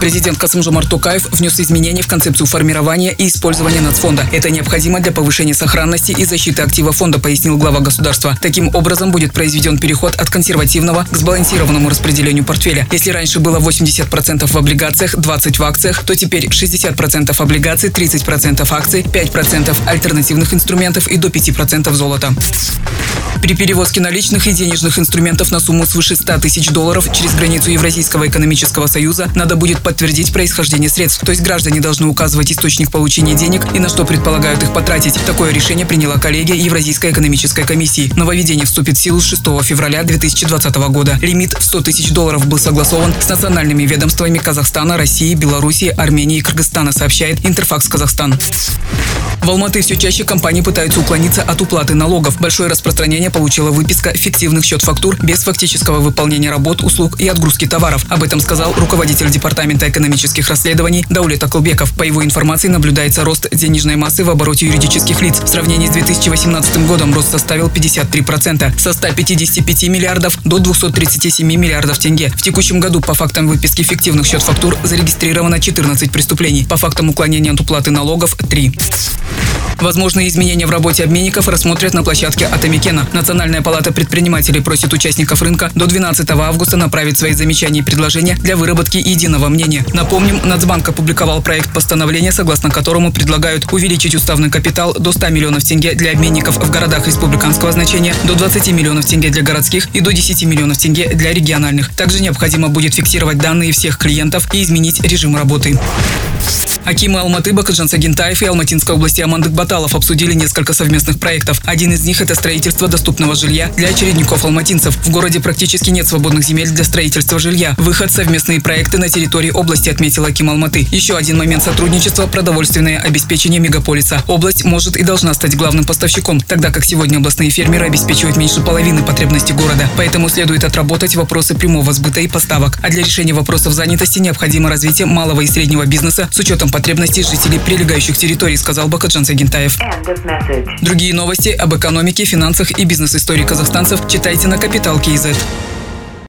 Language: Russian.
Президент Касымжомар Токаев внес изменения в концепцию формирования и использования нацфонда. Это необходимо для повышения сохранности и защиты актива фонда, пояснил глава государства. Таким образом будет произведен переход от консервативного к сбалансированному распределению портфеля. Если раньше было 80% в облигациях, 20% в акциях, то теперь 60% облигаций, 30% акций, 5% альтернативных инструментов и до 5% золота. При перевозке наличных и денежных инструментов на сумму свыше 100 тысяч долларов через границу Евразийского экономического союза надо будет подтвердить происхождение средств. То есть граждане должны указывать источник получения денег и на что предполагают их потратить. Такое решение приняла коллегия Евразийской экономической комиссии. Нововведение вступит в силу с 6 февраля 2020 года. Лимит в 100 тысяч долларов был согласован с национальными ведомствами Казахстана, России, Белоруссии, Армении и Кыргызстана, сообщает Интерфакс Казахстан. В Алматы все чаще компании пытаются уклониться от уплаты налогов. Большое распространение получила выписка фиктивных счет-фактур без фактического выполнения работ, услуг и отгрузки товаров. Об этом сказал руководитель Департамента экономических расследований Даулет Акылбеков. По его информации наблюдается рост денежной массы в обороте юридических лиц. В сравнении с 2018 годом рост составил 53%, со 155 миллиардов до 237 миллиардов тенге. В текущем году по фактам выписки фиктивных счет-фактур зарегистрировано 14 преступлений. По фактам уклонения от уплаты налогов – 3. Возможные изменения в работе обменников рассмотрят на площадке Атамикена. Национальная палата предпринимателей просит участников рынка до 12 августа направить свои замечания и предложения для выработки единого мнения. Напомним, Нацбанк опубликовал проект постановления, согласно которому предлагают увеличить уставный капитал до 100 миллионов тенге для обменников в городах республиканского значения, до 20 миллионов тенге для городских и до 10 миллионов тенге для региональных. Также необходимо будет фиксировать данные всех клиентов и изменить режим работы. Акимы Алматы Бакаджан Сагентаев и Алматинской области Амандык Баталов обсудили несколько совместных проектов. Один из них – это строительство доступного жилья для очередников алматинцев. В городе практически нет свободных земель для строительства жилья. Выход – совместные проекты на территории области, отметил Аким Алматы. Еще один момент сотрудничества – продовольственное обеспечение мегаполиса. Область может и должна стать главным поставщиком, тогда как сегодня областные фермеры обеспечивают меньше половины потребностей города. Поэтому следует отработать вопросы прямого сбыта и поставок. А для решения вопросов занятости необходимо развитие малого и среднего бизнеса с учетом потребностей жителей прилегающих территорий, сказал Бакаджан Сагентаев. Другие новости об экономике, финансах и бизнес-истории казахстанцев читайте на Капитал Киезет.